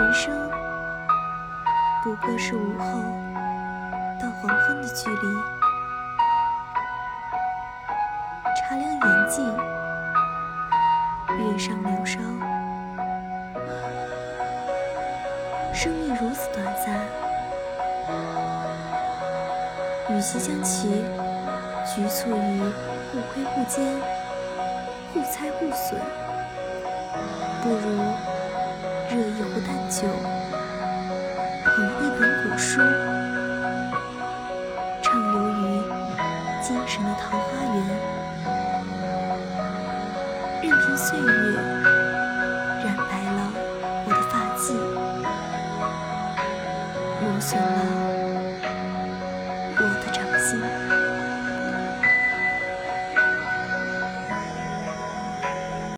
人生不过是午后到黄昏的距离，茶凉眼际，月上柳梢，生命如此短暂，与其将其局促于互亏互奸、互猜互损，不如酒，捧一本古书，畅游于精神的桃花源，任凭岁月染白了我的发髻，磨损了。